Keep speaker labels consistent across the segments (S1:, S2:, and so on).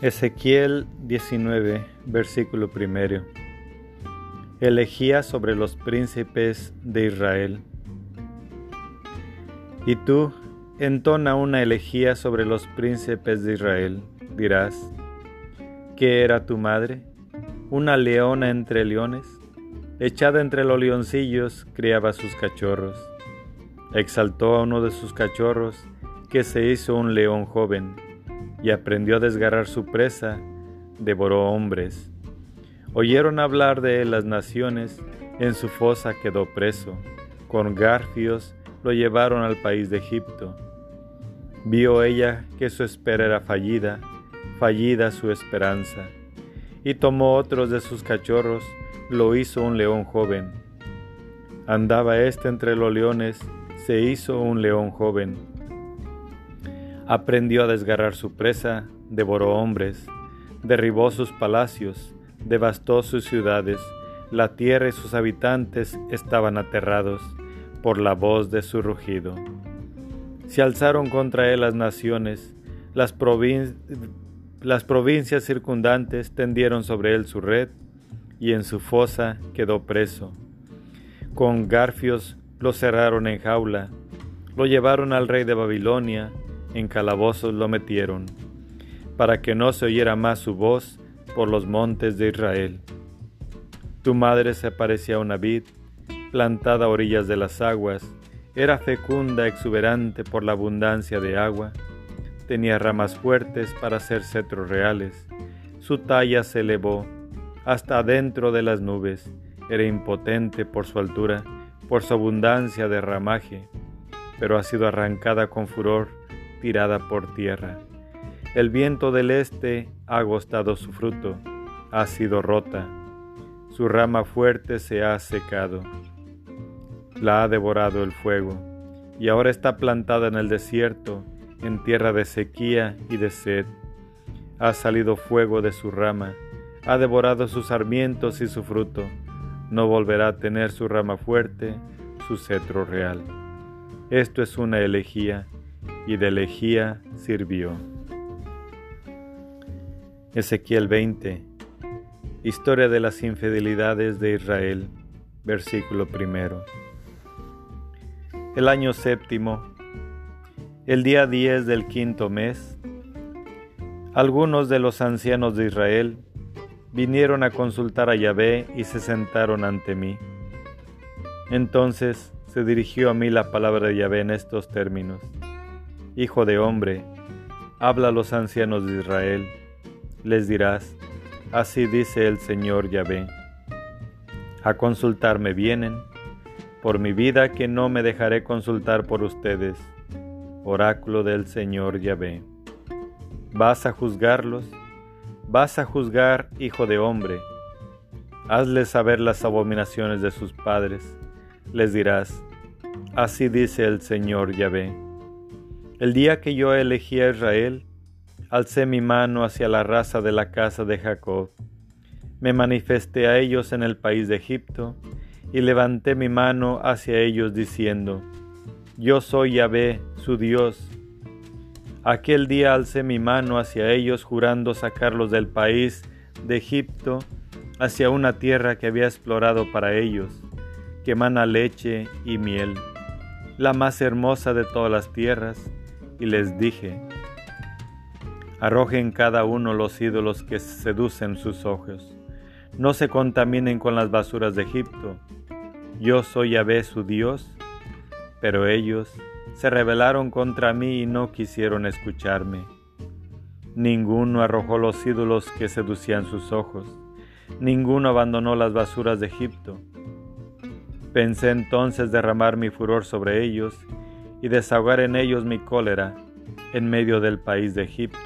S1: Ezequiel 19, versículo primero. Elegía sobre los príncipes de Israel. Y tú, entona una elegía sobre los príncipes de Israel. Dirás, ¿qué era tu madre? Una leona entre leones. Echada entre los leoncillos, criaba sus cachorros. Exaltó a uno de sus cachorros, que se hizo un león joven y aprendió a desgarrar su presa, devoró hombres. Oyeron hablar de él las naciones, en su fosa quedó preso, con garfios lo llevaron al país de Egipto. Vio ella que su espera era fallida, fallida su esperanza, y tomó otros de sus cachorros, lo hizo un león joven. Andaba éste entre los leones, se hizo un león joven Aprendió a desgarrar su presa, devoró hombres, derribó sus palacios, devastó sus ciudades, la tierra y sus habitantes estaban aterrados por la voz de su rugido. Se alzaron contra él las naciones, las, provincias circundantes tendieron sobre él su red, y en su fosa quedó preso. Con garfios lo cerraron en jaula, lo llevaron al rey de Babilonia, en calabozos lo metieron, para que no se oyera más su voz por los montes de Israel. Tu madre se parecía a una vid, plantada a orillas de las aguas, era fecunda, exuberante por la abundancia de agua, tenía ramas fuertes para hacer cetros reales, su talla se elevó hasta dentro de las nubes, era impotente por su altura, por su abundancia de ramaje, pero ha sido arrancada con furor tirada por tierra. El viento del este ha agostado su fruto, ha sido rota, su rama fuerte se ha secado, la ha devorado el fuego, y ahora está plantada en el desierto, en tierra de sequía y de sed. Ha salido fuego de su rama, ha devorado sus sarmientos y su fruto, no volverá a tener su rama fuerte, su cetro real. Esto es una elegía y de lejía sirvió. Ezequiel 20 Historia de las infidelidades de Israel, versículo primero. El año séptimo, el día 10 del quinto mes, algunos de los ancianos de Israel vinieron a consultar a Yahvé y se sentaron ante mí. Entonces se dirigió a mí la palabra de Yahvé en estos términos. Hijo de hombre, habla a los ancianos de Israel, les dirás, así dice el Señor Yahvé. A consultarme vienen, por mi vida que no me dejaré consultar por ustedes, oráculo del Señor Yahvé. ¿Vas a juzgarlos? ¿Vas a juzgar, hijo de hombre? Hazles saber las abominaciones de sus padres. Les dirás, así dice el Señor Yahvé el día que yo elegí a Israel, alcé mi mano hacia la raza de la casa de Jacob. Me manifesté a ellos en el país de Egipto, y levanté mi mano hacia ellos diciendo, Yo soy Yahvé, su Dios. Aquel día alcé mi mano hacia ellos jurando sacarlos del país de Egipto hacia una tierra que había explorado para ellos, que mana leche y miel, la más hermosa de todas las tierras, y les dije, arrojen cada uno los ídolos que seducen sus ojos, no se contaminen con las basuras de Egipto, yo soy Yahvé su Dios, pero ellos se rebelaron contra mí y no quisieron escucharme. Ninguno arrojó los ídolos que seducían sus ojos, ninguno abandonó las basuras de Egipto. Pensé entonces derramar mi furor sobre ellos y desahogar en ellos mi cólera en medio del país de Egipto.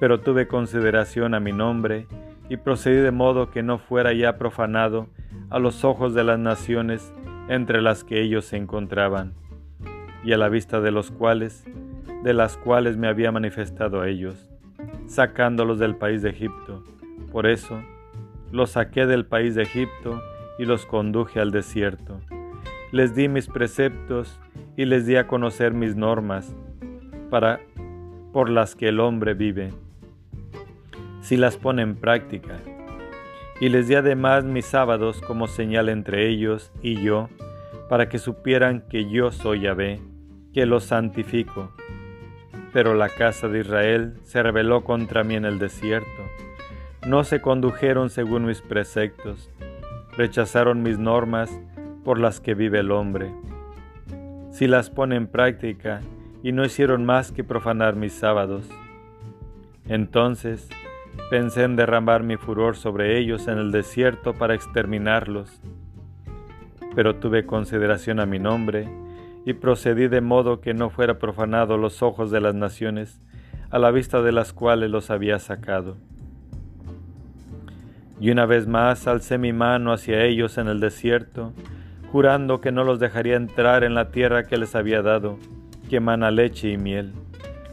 S1: Pero tuve consideración a mi nombre y procedí de modo que no fuera ya profanado a los ojos de las naciones entre las que ellos se encontraban, y a la vista de los cuales, de las cuales me había manifestado a ellos, sacándolos del país de Egipto. Por eso, los saqué del país de Egipto y los conduje al desierto. Les di mis preceptos y les di a conocer mis normas para por las que el hombre vive. si las pone en práctica. Y les di además mis sábados como señal entre ellos y yo, para que supieran que yo soy Yahvé, que los santifico. Pero la casa de Israel se rebeló contra mí en el desierto. No se condujeron según mis preceptos, rechazaron mis normas por las que vive el hombre. Si las pone en práctica y no hicieron más que profanar mis sábados. Entonces pensé en derramar mi furor sobre ellos en el desierto para exterminarlos. Pero tuve consideración a mi nombre y procedí de modo que no fuera profanado los ojos de las naciones, a la vista de las cuales los había sacado. Y una vez más alcé mi mano hacia ellos en el desierto, jurando que no los dejaría entrar en la tierra que les había dado, que emana leche y miel,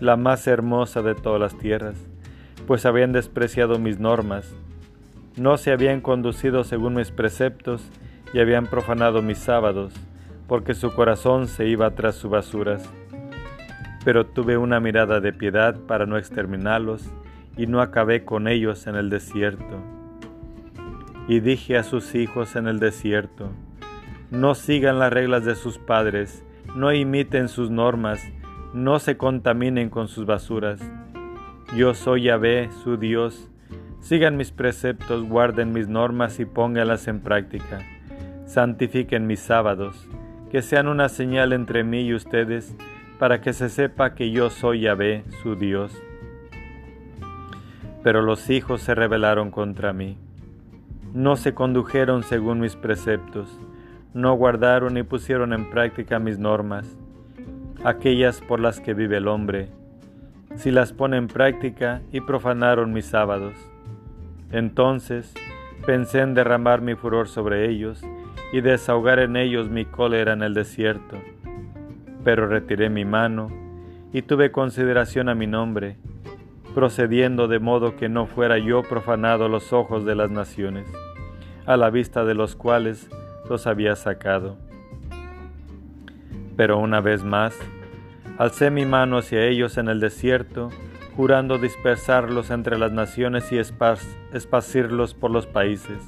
S1: la más hermosa de todas las tierras, pues habían despreciado mis normas, no se habían conducido según mis preceptos y habían profanado mis sábados, porque su corazón se iba tras sus basuras. Pero tuve una mirada de piedad para no exterminarlos, y no acabé con ellos en el desierto. Y dije a sus hijos en el desierto, no sigan las reglas de sus padres, no imiten sus normas, no se contaminen con sus basuras. Yo soy Yahvé, su Dios. Sigan mis preceptos, guarden mis normas y pónganlas en práctica. Santifiquen mis sábados, que sean una señal entre mí y ustedes, para que se sepa que yo soy Yahvé, su Dios. Pero los hijos se rebelaron contra mí. No se condujeron según mis preceptos no guardaron ni pusieron en práctica mis normas, aquellas por las que vive el hombre, si las pone en práctica y profanaron mis sábados. Entonces pensé en derramar mi furor sobre ellos y desahogar en ellos mi cólera en el desierto. Pero retiré mi mano y tuve consideración a mi nombre, procediendo de modo que no fuera yo profanado los ojos de las naciones, a la vista de los cuales había sacado. Pero una vez más, alcé mi mano hacia ellos en el desierto, jurando dispersarlos entre las naciones y esparcirlos por los países,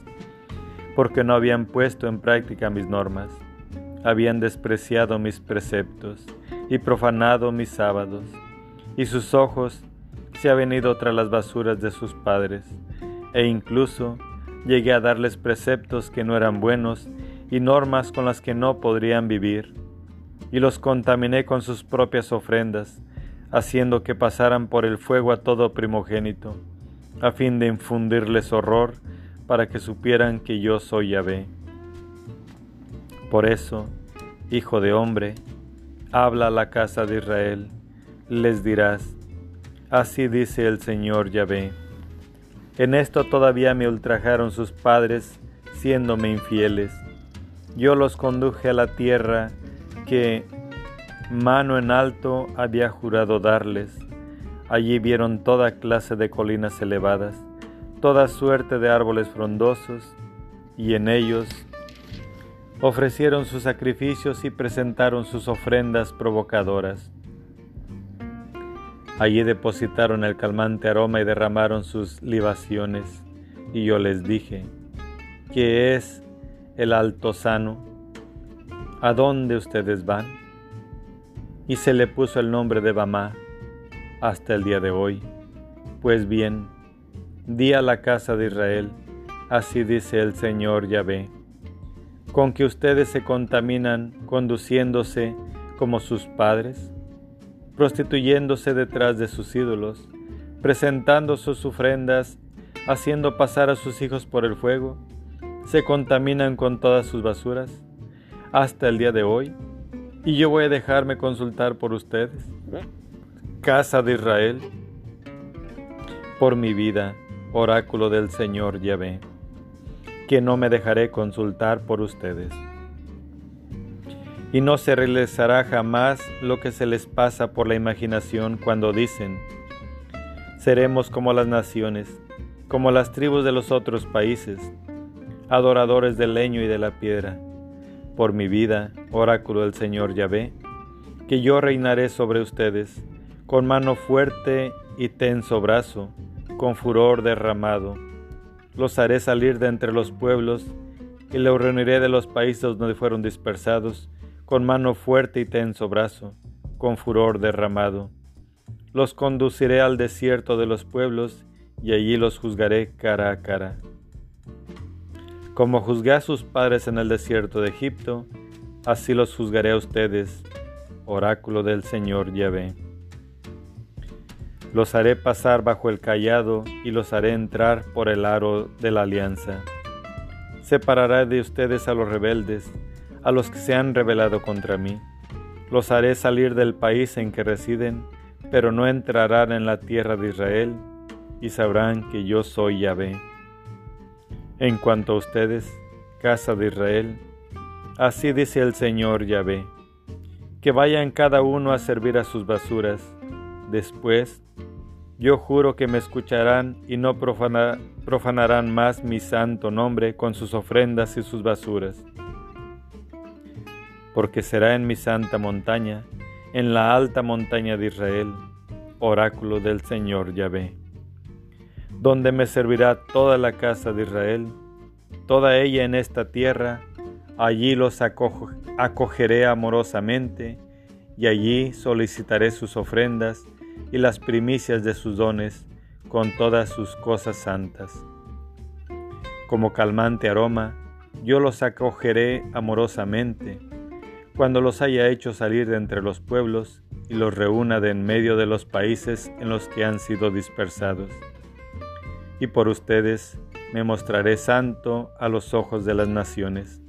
S1: porque no habían puesto en práctica mis normas, habían despreciado mis preceptos y profanado mis sábados, y sus ojos se han venido tras las basuras de sus padres, e incluso llegué a darles preceptos que no eran buenos y normas con las que no podrían vivir, y los contaminé con sus propias ofrendas, haciendo que pasaran por el fuego a todo primogénito, a fin de infundirles horror para que supieran que yo soy Yahvé. Por eso, hijo de hombre, habla a la casa de Israel, les dirás, así dice el Señor Yahvé. En esto todavía me ultrajaron sus padres, siéndome infieles yo los conduje a la tierra que mano en alto había jurado darles. Allí vieron toda clase de colinas elevadas, toda suerte de árboles frondosos, y en ellos ofrecieron sus sacrificios y presentaron sus ofrendas provocadoras. Allí depositaron el calmante aroma y derramaron sus libaciones. Y yo les dije, ¿qué es el altozano, ¿a dónde ustedes van? Y se le puso el nombre de Bamá hasta el día de hoy. Pues bien, di a la casa de Israel, así dice el Señor Yahvé, con que ustedes se contaminan conduciéndose como sus padres, prostituyéndose detrás de sus ídolos, presentando sus ofrendas, haciendo pasar a sus hijos por el fuego, se contaminan con todas sus basuras hasta el día de hoy, y yo voy a dejarme consultar por ustedes, casa de Israel, por mi vida, oráculo del Señor Yahvé, que no me dejaré consultar por ustedes. Y no se realizará jamás lo que se les pasa por la imaginación cuando dicen, seremos como las naciones, como las tribus de los otros países, adoradores del leño y de la piedra. Por mi vida, oráculo del Señor Yahvé, que yo reinaré sobre ustedes, con mano fuerte y tenso brazo, con furor derramado. Los haré salir de entre los pueblos y los reuniré de los países donde fueron dispersados, con mano fuerte y tenso brazo, con furor derramado. Los conduciré al desierto de los pueblos y allí los juzgaré cara a cara. Como juzgué a sus padres en el desierto de Egipto, así los juzgaré a ustedes, oráculo del Señor Yahvé. Los haré pasar bajo el callado y los haré entrar por el aro de la alianza. Separaré de ustedes a los rebeldes, a los que se han rebelado contra mí. Los haré salir del país en que residen, pero no entrarán en la tierra de Israel, y sabrán que yo soy Yahvé. En cuanto a ustedes, casa de Israel, así dice el Señor Yahvé, que vayan cada uno a servir a sus basuras. Después, yo juro que me escucharán y no profanarán más mi santo nombre con sus ofrendas y sus basuras. Porque será en mi santa montaña, en la alta montaña de Israel, oráculo del Señor Yahvé donde me servirá toda la casa de Israel, toda ella en esta tierra, allí los acogeré amorosamente, y allí solicitaré sus ofrendas y las primicias de sus dones con todas sus cosas santas. Como calmante aroma, yo los acogeré amorosamente, cuando los haya hecho salir de entre los pueblos y los reúna de en medio de los países en los que han sido dispersados y por ustedes me mostraré santo a los ojos de las naciones.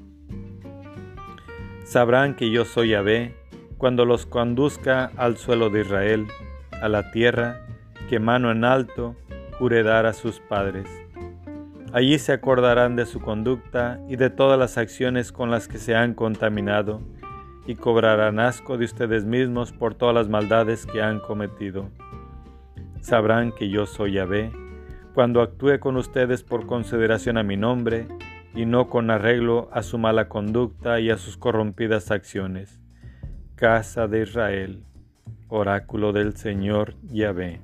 S1: Sabrán que yo soy Yahvé cuando los conduzca al suelo de Israel, a la tierra que mano en alto juré dar a sus padres. Allí se acordarán de su conducta y de todas las acciones con las que se han contaminado, y cobrarán asco de ustedes mismos por todas las maldades que han cometido. Sabrán que yo soy Yahvé, cuando actúe con ustedes por consideración a mi nombre y no con arreglo a su mala conducta y a sus corrompidas acciones. Casa de Israel, oráculo del Señor Yahvé.